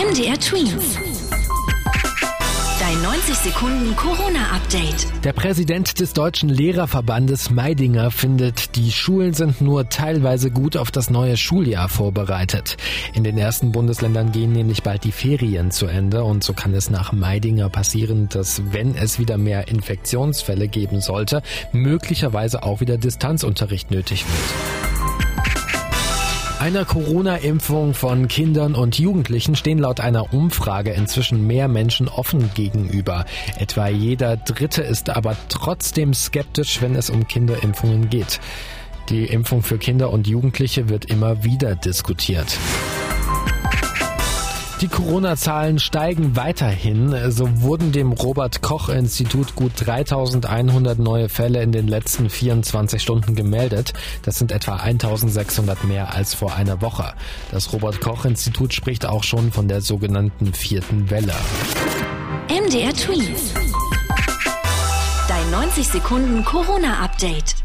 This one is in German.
MDR Twins. Dein 90 Sekunden Corona-Update. Der Präsident des Deutschen Lehrerverbandes Meidinger findet, die Schulen sind nur teilweise gut auf das neue Schuljahr vorbereitet. In den ersten Bundesländern gehen nämlich bald die Ferien zu Ende und so kann es nach Meidinger passieren, dass wenn es wieder mehr Infektionsfälle geben sollte, möglicherweise auch wieder Distanzunterricht nötig wird. Einer Corona-Impfung von Kindern und Jugendlichen stehen laut einer Umfrage inzwischen mehr Menschen offen gegenüber. Etwa jeder Dritte ist aber trotzdem skeptisch, wenn es um Kinderimpfungen geht. Die Impfung für Kinder und Jugendliche wird immer wieder diskutiert. Die Corona-Zahlen steigen weiterhin. So wurden dem Robert Koch Institut gut 3100 neue Fälle in den letzten 24 Stunden gemeldet. Das sind etwa 1600 mehr als vor einer Woche. Das Robert Koch Institut spricht auch schon von der sogenannten vierten Welle. MDR Tweet. Dein 90 Sekunden Corona-Update.